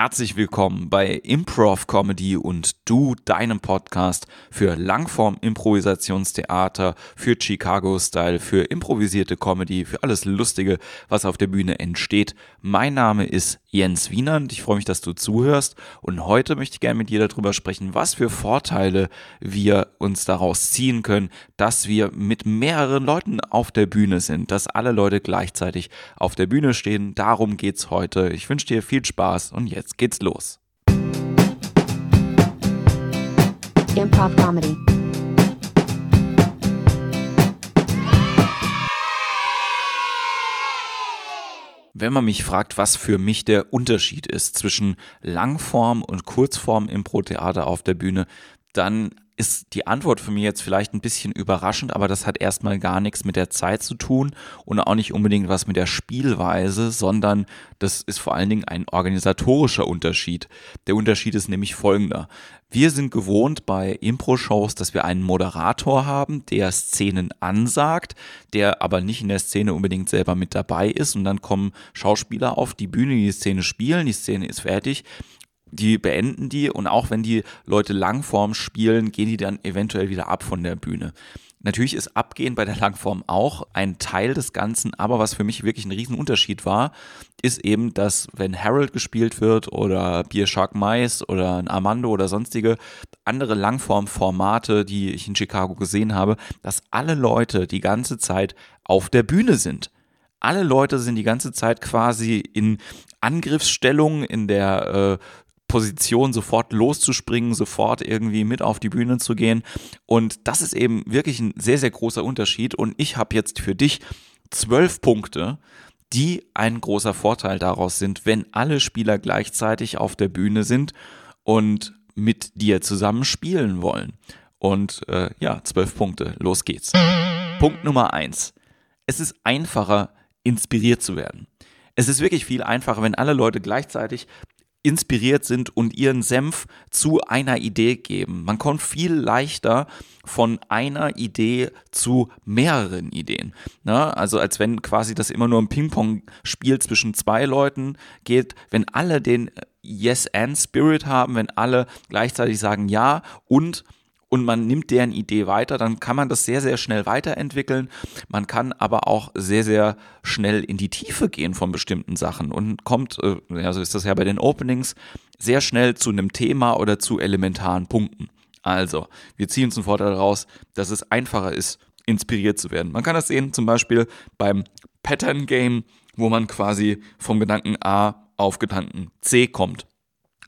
Herzlich willkommen bei Improv Comedy und Du, deinem Podcast für Langform-Improvisationstheater, für Chicago-Style, für improvisierte Comedy, für alles Lustige, was auf der Bühne entsteht. Mein Name ist Jens Wienand. Ich freue mich, dass du zuhörst. Und heute möchte ich gerne mit dir darüber sprechen, was für Vorteile wir uns daraus ziehen können, dass wir mit mehreren Leuten auf der Bühne sind, dass alle Leute gleichzeitig auf der Bühne stehen. Darum geht's heute. Ich wünsche dir viel Spaß und jetzt geht's los. Improv comedy. Wenn man mich fragt, was für mich der Unterschied ist zwischen Langform und Kurzform Impro-Theater auf der Bühne, dann ist die Antwort für mich jetzt vielleicht ein bisschen überraschend, aber das hat erstmal gar nichts mit der Zeit zu tun und auch nicht unbedingt was mit der Spielweise, sondern das ist vor allen Dingen ein organisatorischer Unterschied. Der Unterschied ist nämlich folgender. Wir sind gewohnt bei Impro-Shows, dass wir einen Moderator haben, der Szenen ansagt, der aber nicht in der Szene unbedingt selber mit dabei ist und dann kommen Schauspieler auf die Bühne, die, die Szene spielen, die Szene ist fertig die beenden die und auch wenn die Leute Langform spielen, gehen die dann eventuell wieder ab von der Bühne. Natürlich ist Abgehen bei der Langform auch ein Teil des Ganzen, aber was für mich wirklich ein Riesenunterschied war, ist eben, dass wenn Harold gespielt wird oder Beer Shark Mice oder ein Armando oder sonstige andere Langform-Formate, die ich in Chicago gesehen habe, dass alle Leute die ganze Zeit auf der Bühne sind alle Leute sind die ganze Zeit quasi in Angriffsstellung, in der äh, Position sofort loszuspringen, sofort irgendwie mit auf die Bühne zu gehen. Und das ist eben wirklich ein sehr, sehr großer Unterschied. Und ich habe jetzt für dich zwölf Punkte, die ein großer Vorteil daraus sind, wenn alle Spieler gleichzeitig auf der Bühne sind und mit dir zusammen spielen wollen. Und äh, ja, zwölf Punkte, los geht's. Punkt Nummer eins. Es ist einfacher, inspiriert zu werden. Es ist wirklich viel einfacher, wenn alle Leute gleichzeitig inspiriert sind und ihren Senf zu einer Idee geben. Man kommt viel leichter von einer Idee zu mehreren Ideen. Ne? Also als wenn quasi das immer nur ein Ping-Pong-Spiel zwischen zwei Leuten geht, wenn alle den Yes-and-Spirit haben, wenn alle gleichzeitig sagen Ja und und man nimmt deren Idee weiter, dann kann man das sehr, sehr schnell weiterentwickeln. Man kann aber auch sehr, sehr schnell in die Tiefe gehen von bestimmten Sachen und kommt, äh, ja, so ist das ja bei den Openings, sehr schnell zu einem Thema oder zu elementaren Punkten. Also, wir ziehen uns einen Vorteil daraus, dass es einfacher ist, inspiriert zu werden. Man kann das sehen, zum Beispiel beim Pattern Game, wo man quasi vom Gedanken A auf Gedanken C kommt.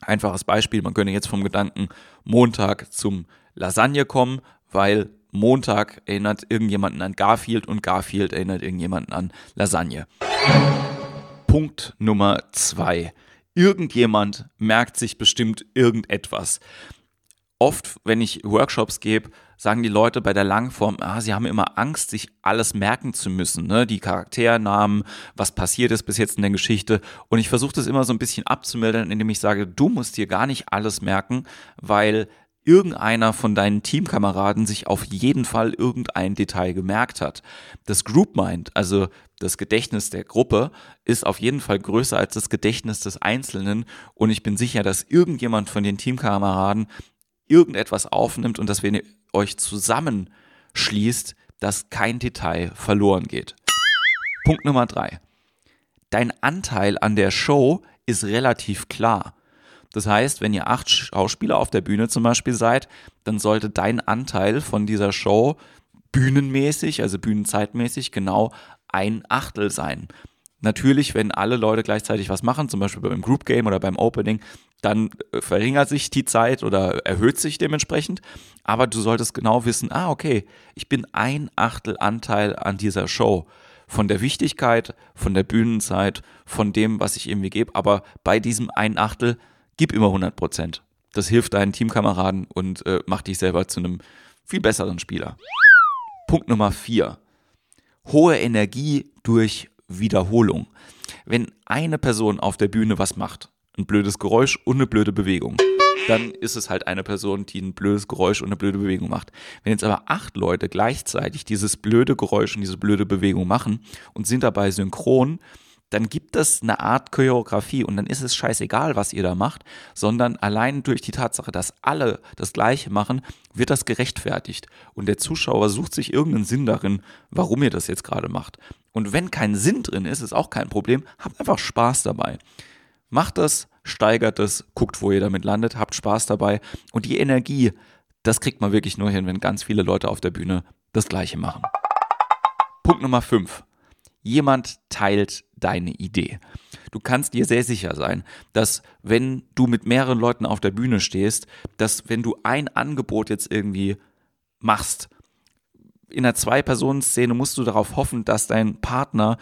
Einfaches Beispiel, man könnte jetzt vom Gedanken Montag zum Lasagne kommen, weil Montag erinnert irgendjemanden an Garfield und Garfield erinnert irgendjemanden an Lasagne. Punkt Nummer zwei. Irgendjemand merkt sich bestimmt irgendetwas. Oft, wenn ich Workshops gebe, sagen die Leute bei der Langform, ah, sie haben immer Angst, sich alles merken zu müssen, ne? die Charakternamen, was passiert ist bis jetzt in der Geschichte. Und ich versuche das immer so ein bisschen abzumildern, indem ich sage, du musst dir gar nicht alles merken, weil irgendeiner von deinen Teamkameraden sich auf jeden Fall irgendein Detail gemerkt hat. Das Group Mind, also das Gedächtnis der Gruppe, ist auf jeden Fall größer als das Gedächtnis des Einzelnen und ich bin sicher, dass irgendjemand von den Teamkameraden irgendetwas aufnimmt und dass wenn ihr euch zusammenschließt, dass kein Detail verloren geht. Punkt Nummer drei. Dein Anteil an der Show ist relativ klar. Das heißt, wenn ihr acht Schauspieler auf der Bühne zum Beispiel seid, dann sollte dein Anteil von dieser Show bühnenmäßig, also bühnenzeitmäßig, genau ein Achtel sein. Natürlich, wenn alle Leute gleichzeitig was machen, zum Beispiel beim Group Game oder beim Opening, dann äh, verringert sich die Zeit oder erhöht sich dementsprechend. Aber du solltest genau wissen, ah, okay, ich bin ein Achtel Anteil an dieser Show. Von der Wichtigkeit, von der Bühnenzeit, von dem, was ich irgendwie gebe. Aber bei diesem ein Achtel gib immer 100 Prozent. Das hilft deinen Teamkameraden und äh, macht dich selber zu einem viel besseren Spieler. Punkt Nummer vier. Hohe Energie durch Wiederholung. Wenn eine Person auf der Bühne was macht, ein blödes Geräusch und eine blöde Bewegung, dann ist es halt eine Person, die ein blödes Geräusch und eine blöde Bewegung macht. Wenn jetzt aber acht Leute gleichzeitig dieses blöde Geräusch und diese blöde Bewegung machen und sind dabei synchron, dann gibt es eine Art Choreografie und dann ist es scheißegal, was ihr da macht, sondern allein durch die Tatsache, dass alle das Gleiche machen, wird das gerechtfertigt. Und der Zuschauer sucht sich irgendeinen Sinn darin, warum ihr das jetzt gerade macht. Und wenn kein Sinn drin ist, ist auch kein Problem. Habt einfach Spaß dabei. Macht das, steigert es, guckt, wo ihr damit landet, habt Spaß dabei. Und die Energie, das kriegt man wirklich nur hin, wenn ganz viele Leute auf der Bühne das Gleiche machen. Punkt Nummer 5. Jemand teilt deine Idee. Du kannst dir sehr sicher sein, dass wenn du mit mehreren Leuten auf der Bühne stehst, dass wenn du ein Angebot jetzt irgendwie machst, in einer Zwei-Personen-Szene musst du darauf hoffen, dass dein Partner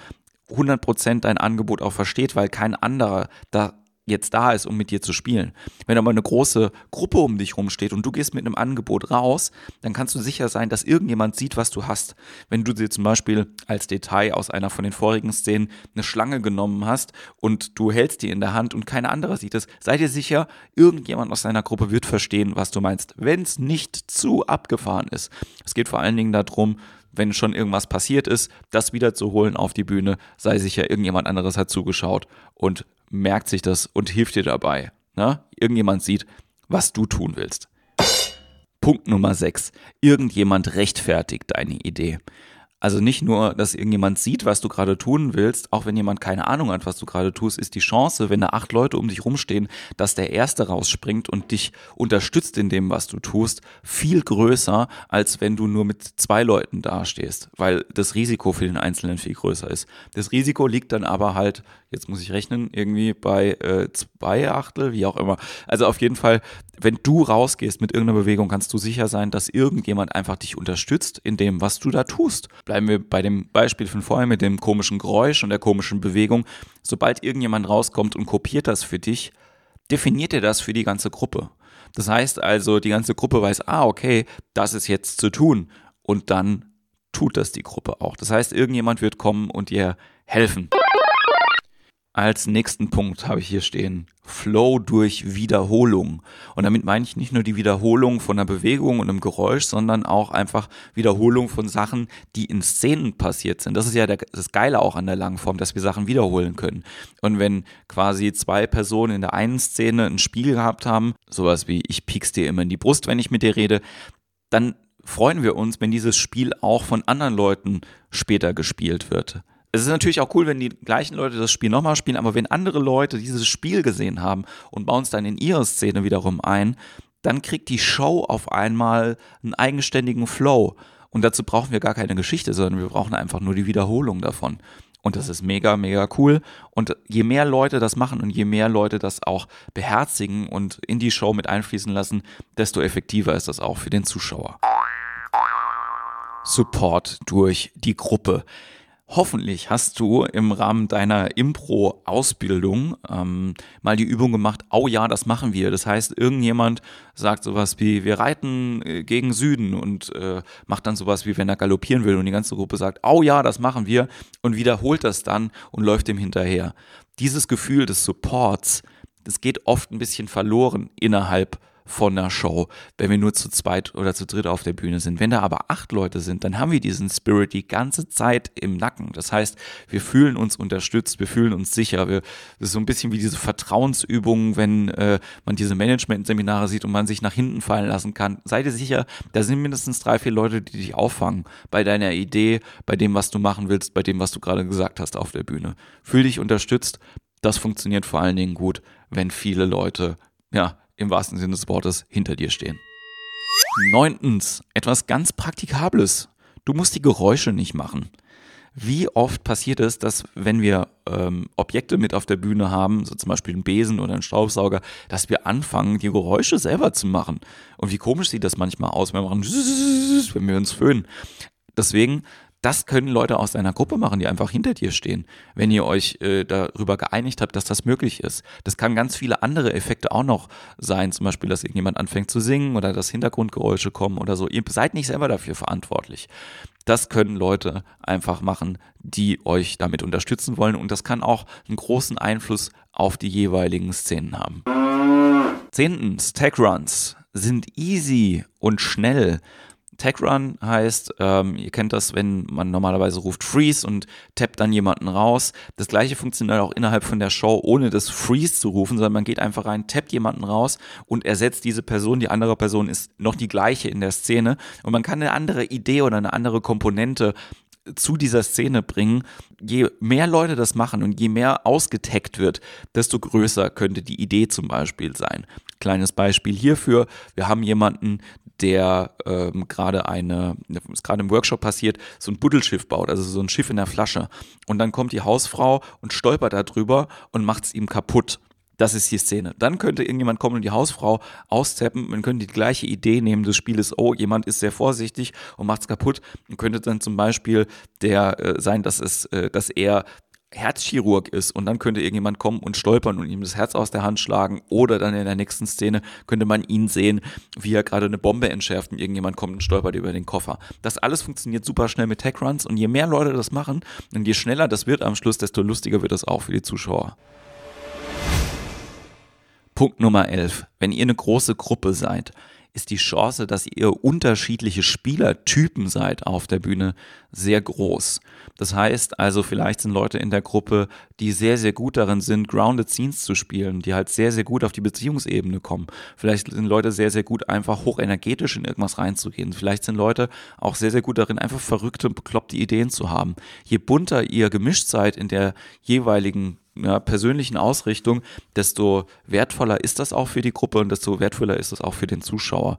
100% dein Angebot auch versteht, weil kein anderer da jetzt da ist, um mit dir zu spielen. Wenn aber eine große Gruppe um dich rumsteht und du gehst mit einem Angebot raus, dann kannst du sicher sein, dass irgendjemand sieht, was du hast. Wenn du dir zum Beispiel als Detail aus einer von den vorigen Szenen eine Schlange genommen hast und du hältst die in der Hand und kein anderer sieht es, sei dir sicher, irgendjemand aus deiner Gruppe wird verstehen, was du meinst, wenn es nicht zu abgefahren ist. Es geht vor allen Dingen darum, wenn schon irgendwas passiert ist, das wieder zu holen auf die Bühne, sei sicher, irgendjemand anderes hat zugeschaut und merkt sich das und hilft dir dabei. Ne? Irgendjemand sieht, was du tun willst. Punkt Nummer 6. Irgendjemand rechtfertigt deine Idee. Also nicht nur, dass irgendjemand sieht, was du gerade tun willst, auch wenn jemand keine Ahnung hat, was du gerade tust, ist die Chance, wenn da acht Leute um dich rumstehen, dass der Erste rausspringt und dich unterstützt in dem, was du tust, viel größer, als wenn du nur mit zwei Leuten dastehst, weil das Risiko für den Einzelnen viel größer ist. Das Risiko liegt dann aber halt, jetzt muss ich rechnen, irgendwie bei äh, zwei Achtel, wie auch immer. Also auf jeden Fall wenn du rausgehst mit irgendeiner Bewegung, kannst du sicher sein, dass irgendjemand einfach dich unterstützt in dem, was du da tust. Bleiben wir bei dem Beispiel von vorher mit dem komischen Geräusch und der komischen Bewegung. Sobald irgendjemand rauskommt und kopiert das für dich, definiert er das für die ganze Gruppe. Das heißt also, die ganze Gruppe weiß, ah, okay, das ist jetzt zu tun. Und dann tut das die Gruppe auch. Das heißt, irgendjemand wird kommen und dir helfen. Als nächsten Punkt habe ich hier stehen, Flow durch Wiederholung. Und damit meine ich nicht nur die Wiederholung von einer Bewegung und einem Geräusch, sondern auch einfach Wiederholung von Sachen, die in Szenen passiert sind. Das ist ja der, das Geile auch an der Langform, dass wir Sachen wiederholen können. Und wenn quasi zwei Personen in der einen Szene ein Spiel gehabt haben, sowas wie ich piek's dir immer in die Brust, wenn ich mit dir rede, dann freuen wir uns, wenn dieses Spiel auch von anderen Leuten später gespielt wird es ist natürlich auch cool, wenn die gleichen Leute das Spiel nochmal spielen, aber wenn andere Leute dieses Spiel gesehen haben und bauen es dann in ihre Szene wiederum ein, dann kriegt die Show auf einmal einen eigenständigen Flow. Und dazu brauchen wir gar keine Geschichte, sondern wir brauchen einfach nur die Wiederholung davon. Und das ist mega, mega cool. Und je mehr Leute das machen und je mehr Leute das auch beherzigen und in die Show mit einfließen lassen, desto effektiver ist das auch für den Zuschauer. Support durch die Gruppe. Hoffentlich hast du im Rahmen deiner Impro-Ausbildung ähm, mal die Übung gemacht, oh ja, das machen wir. Das heißt, irgendjemand sagt sowas wie, wir reiten äh, gegen Süden und äh, macht dann sowas wie, wenn er galoppieren will und die ganze Gruppe sagt, oh ja, das machen wir und wiederholt das dann und läuft dem hinterher. Dieses Gefühl des Supports, das geht oft ein bisschen verloren innerhalb von der Show, wenn wir nur zu zweit oder zu dritt auf der Bühne sind. Wenn da aber acht Leute sind, dann haben wir diesen Spirit die ganze Zeit im Nacken. Das heißt, wir fühlen uns unterstützt, wir fühlen uns sicher. Wir, das ist so ein bisschen wie diese Vertrauensübungen, wenn äh, man diese Management-Seminare sieht und man sich nach hinten fallen lassen kann. Seid ihr sicher, da sind mindestens drei, vier Leute, die dich auffangen bei deiner Idee, bei dem, was du machen willst, bei dem, was du gerade gesagt hast auf der Bühne. Fühl dich unterstützt. Das funktioniert vor allen Dingen gut, wenn viele Leute ja, im wahrsten Sinne des Wortes hinter dir stehen. Neuntens, etwas ganz Praktikables. Du musst die Geräusche nicht machen. Wie oft passiert es, dass wenn wir ähm, Objekte mit auf der Bühne haben, so zum Beispiel einen Besen oder einen Staubsauger, dass wir anfangen, die Geräusche selber zu machen? Und wie komisch sieht das manchmal aus, wenn wir machen, wenn wir uns föhnen. Deswegen das können Leute aus deiner Gruppe machen, die einfach hinter dir stehen, wenn ihr euch äh, darüber geeinigt habt, dass das möglich ist. Das kann ganz viele andere Effekte auch noch sein, zum Beispiel, dass irgendjemand anfängt zu singen oder dass Hintergrundgeräusche kommen oder so. Ihr seid nicht selber dafür verantwortlich. Das können Leute einfach machen, die euch damit unterstützen wollen und das kann auch einen großen Einfluss auf die jeweiligen Szenen haben. Zehntens, Tech Runs sind easy und schnell Tag Run heißt, ähm, ihr kennt das, wenn man normalerweise ruft Freeze und tappt dann jemanden raus. Das gleiche funktioniert auch innerhalb von der Show, ohne das Freeze zu rufen, sondern man geht einfach rein, tappt jemanden raus und ersetzt diese Person. Die andere Person ist noch die gleiche in der Szene und man kann eine andere Idee oder eine andere Komponente zu dieser Szene bringen. Je mehr Leute das machen und je mehr ausgetaggt wird, desto größer könnte die Idee zum Beispiel sein. Kleines Beispiel hierfür. Wir haben jemanden, der ähm, gerade eine, ist gerade im Workshop passiert, so ein Buddelschiff baut, also so ein Schiff in der Flasche. Und dann kommt die Hausfrau und stolpert da drüber und macht es ihm kaputt. Das ist die Szene. Dann könnte irgendjemand kommen und die Hausfrau austappen. Man könnte die gleiche Idee nehmen des Spieles, oh, jemand ist sehr vorsichtig und macht es kaputt. Und könnte dann zum Beispiel der äh, sein, dass es, äh, dass er Herzchirurg ist und dann könnte irgendjemand kommen und stolpern und ihm das Herz aus der Hand schlagen oder dann in der nächsten Szene könnte man ihn sehen, wie er gerade eine Bombe entschärft und irgendjemand kommt und stolpert über den Koffer. Das alles funktioniert super schnell mit Tech Runs und je mehr Leute das machen und je schneller das wird am Schluss, desto lustiger wird das auch für die Zuschauer. Punkt Nummer 11. Wenn ihr eine große Gruppe seid, ist die Chance, dass ihr unterschiedliche Spielertypen seid auf der Bühne sehr groß. Das heißt also, vielleicht sind Leute in der Gruppe, die sehr, sehr gut darin sind, grounded Scenes zu spielen, die halt sehr, sehr gut auf die Beziehungsebene kommen. Vielleicht sind Leute sehr, sehr gut, einfach hochenergetisch in irgendwas reinzugehen. Vielleicht sind Leute auch sehr, sehr gut darin, einfach verrückte, bekloppte Ideen zu haben. Je bunter ihr gemischt seid in der jeweiligen ja, persönlichen Ausrichtung, desto wertvoller ist das auch für die Gruppe und desto wertvoller ist es auch für den Zuschauer.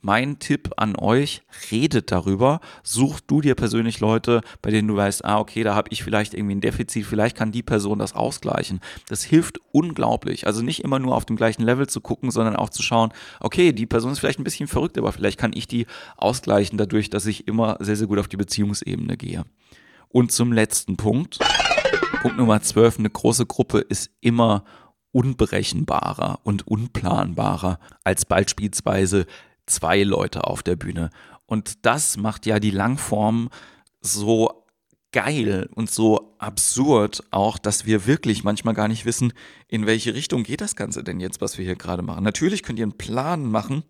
Mein Tipp an euch, redet darüber, such du dir persönlich Leute, bei denen du weißt, ah, okay, da habe ich vielleicht irgendwie ein Defizit, vielleicht kann die Person das ausgleichen. Das hilft unglaublich. Also nicht immer nur auf dem gleichen Level zu gucken, sondern auch zu schauen, okay, die Person ist vielleicht ein bisschen verrückt, aber vielleicht kann ich die ausgleichen dadurch, dass ich immer sehr, sehr gut auf die Beziehungsebene gehe. Und zum letzten Punkt. Punkt Nummer 12, eine große Gruppe ist immer unberechenbarer und unplanbarer als beispielsweise zwei Leute auf der Bühne. Und das macht ja die Langform so geil und so absurd auch, dass wir wirklich manchmal gar nicht wissen, in welche Richtung geht das Ganze denn jetzt, was wir hier gerade machen. Natürlich könnt ihr einen Plan machen,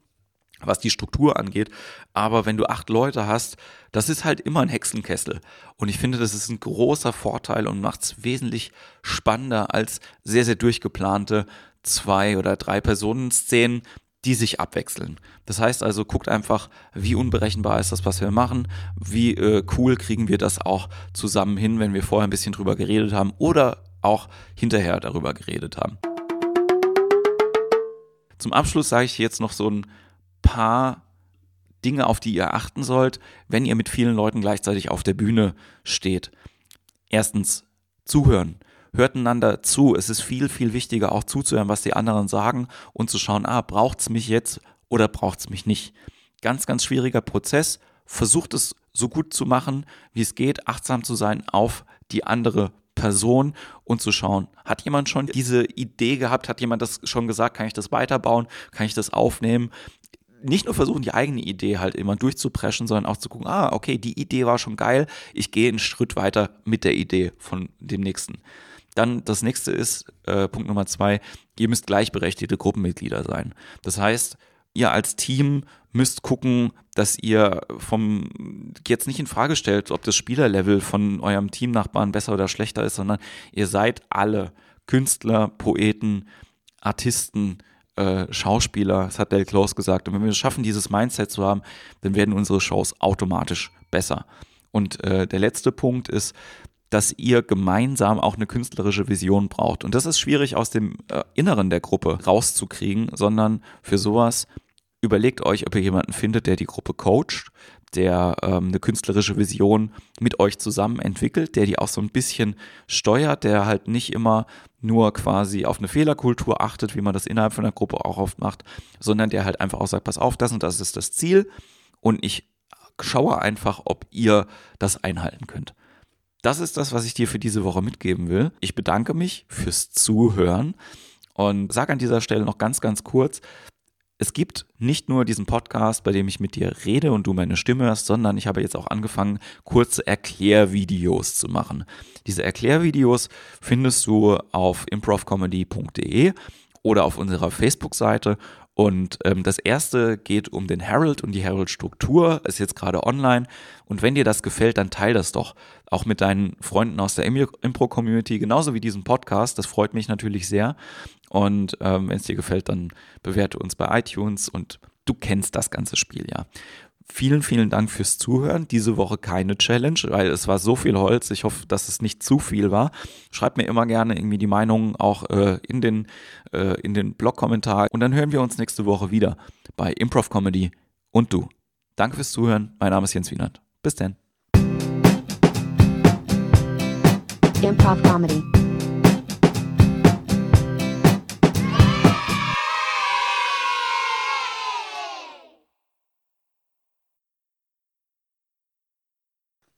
was die Struktur angeht. Aber wenn du acht Leute hast, das ist halt immer ein Hexenkessel. Und ich finde, das ist ein großer Vorteil und macht es wesentlich spannender als sehr, sehr durchgeplante zwei oder drei Personen-Szenen, die sich abwechseln. Das heißt also, guckt einfach, wie unberechenbar ist das, was wir machen, wie äh, cool kriegen wir das auch zusammen hin, wenn wir vorher ein bisschen drüber geredet haben oder auch hinterher darüber geredet haben. Zum Abschluss sage ich jetzt noch so ein paar Dinge, auf die ihr achten sollt, wenn ihr mit vielen Leuten gleichzeitig auf der Bühne steht. Erstens, zuhören. Hört einander zu. Es ist viel, viel wichtiger, auch zuzuhören, was die anderen sagen und zu schauen, ah, braucht's mich jetzt oder braucht's mich nicht. Ganz, ganz schwieriger Prozess. Versucht es so gut zu machen, wie es geht, achtsam zu sein auf die andere Person und zu schauen, hat jemand schon diese Idee gehabt, hat jemand das schon gesagt, kann ich das weiterbauen, kann ich das aufnehmen, nicht nur versuchen, die eigene Idee halt immer durchzupreschen, sondern auch zu gucken, ah, okay, die Idee war schon geil, ich gehe einen Schritt weiter mit der Idee von dem nächsten. Dann das nächste ist, äh, Punkt Nummer zwei, ihr müsst gleichberechtigte Gruppenmitglieder sein. Das heißt, ihr als Team müsst gucken, dass ihr vom jetzt nicht in Frage stellt, ob das Spielerlevel von eurem Teamnachbarn besser oder schlechter ist, sondern ihr seid alle Künstler, Poeten, Artisten, äh, Schauspieler, das hat Del Close gesagt. Und wenn wir es schaffen, dieses Mindset zu haben, dann werden unsere Shows automatisch besser. Und äh, der letzte Punkt ist, dass ihr gemeinsam auch eine künstlerische Vision braucht. Und das ist schwierig aus dem äh, Inneren der Gruppe rauszukriegen, sondern für sowas überlegt euch, ob ihr jemanden findet, der die Gruppe coacht, der ähm, eine künstlerische Vision mit euch zusammen entwickelt, der die auch so ein bisschen steuert, der halt nicht immer nur quasi auf eine Fehlerkultur achtet, wie man das innerhalb von der Gruppe auch oft macht, sondern der halt einfach auch sagt, pass auf, das und das ist das Ziel und ich schaue einfach, ob ihr das einhalten könnt. Das ist das, was ich dir für diese Woche mitgeben will. Ich bedanke mich fürs Zuhören und sage an dieser Stelle noch ganz, ganz kurz, es gibt nicht nur diesen Podcast, bei dem ich mit dir rede und du meine Stimme hörst, sondern ich habe jetzt auch angefangen, kurze Erklärvideos zu machen. Diese Erklärvideos findest du auf improvcomedy.de oder auf unserer Facebook-Seite Und ähm, das erste geht um den Herald und die Herald-Struktur, ist jetzt gerade online. Und wenn dir das gefällt, dann teil das doch. Auch mit deinen Freunden aus der Impro-Community, genauso wie diesen Podcast. Das freut mich natürlich sehr. Und ähm, wenn es dir gefällt, dann bewerte uns bei iTunes und du kennst das ganze Spiel ja. Vielen, vielen Dank fürs Zuhören. Diese Woche keine Challenge, weil es war so viel Holz. Ich hoffe, dass es nicht zu viel war. Schreibt mir immer gerne irgendwie die Meinungen auch äh, in den, äh, den Blog-Kommentar. Und dann hören wir uns nächste Woche wieder bei Improv Comedy und du. Danke fürs Zuhören. Mein Name ist Jens Wienert. Bis dann. Improv Comedy.